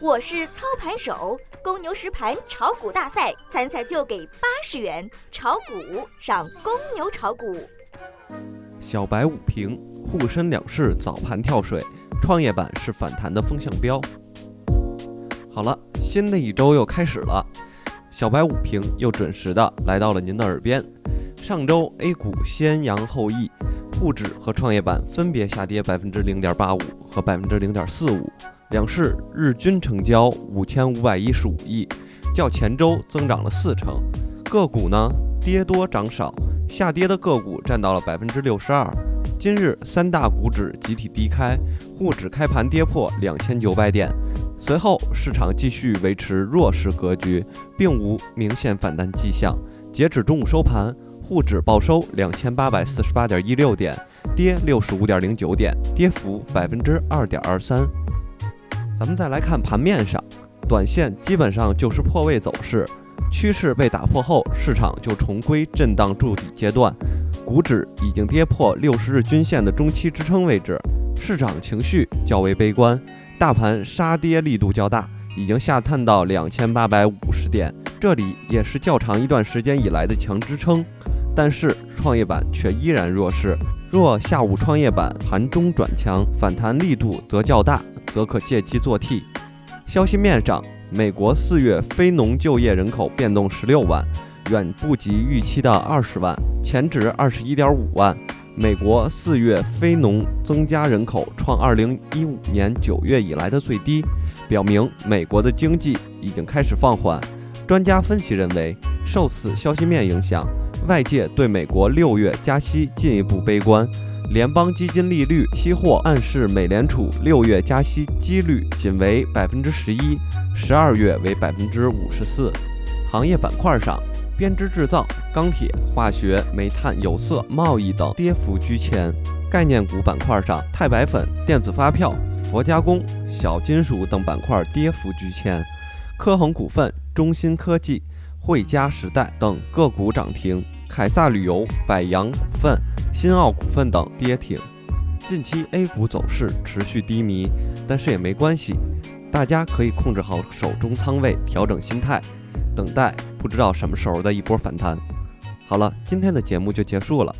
我是操盘手，公牛实盘炒股大赛参赛就给八十元，炒股上公牛炒股。小白五平，沪深两市早盘跳水，创业板是反弹的风向标。好了，新的一周又开始了，小白五平又准时的来到了您的耳边。上周 A 股先扬后抑，沪指和创业板分别下跌百分之零点八五和百分之零点四五。两市日均成交五千五百一十五亿，较前周增长了四成。个股呢，跌多涨少，下跌的个股占到了百分之六十二。今日三大股指集体低开，沪指开盘跌破两千九百点，随后市场继续维持弱势格局，并无明显反弹迹象。截止中午收盘，沪指报收两千八百四十八点一六点，跌六十五点零九点，跌幅百分之二点二三。咱们再来看盘面上，短线基本上就是破位走势，趋势被打破后，市场就重归震荡筑底阶段。股指已经跌破六十日均线的中期支撑位置，市场情绪较为悲观，大盘杀跌力度较大，已经下探到两千八百五十点，这里也是较长一段时间以来的强支撑。但是创业板却依然弱势，若下午创业板盘中转强，反弹力度则较大。则可借机做 T。消息面上，美国四月非农就业人口变动十六万，远不及预期的二十万，前值二十一点五万。美国四月非农增加人口创二零一五年九月以来的最低，表明美国的经济已经开始放缓。专家分析认为，受此消息面影响，外界对美国六月加息进一步悲观。联邦基金利率期货暗示美联储六月加息几率仅为百分之十一，十二月为百分之五十四。行业板块上，编织制造、钢铁、化学、煤炭、有色、贸易等跌幅居前。概念股板块上，钛白粉、电子发票、佛加工、小金属等板块跌幅居前。科恒股份、中芯科技、汇佳时代等个股涨停。凯撒旅游、百洋股份、新奥股份等跌停。近期 A 股走势持续低迷，但是也没关系，大家可以控制好手中仓位，调整心态，等待不知道什么时候的一波反弹。好了，今天的节目就结束了。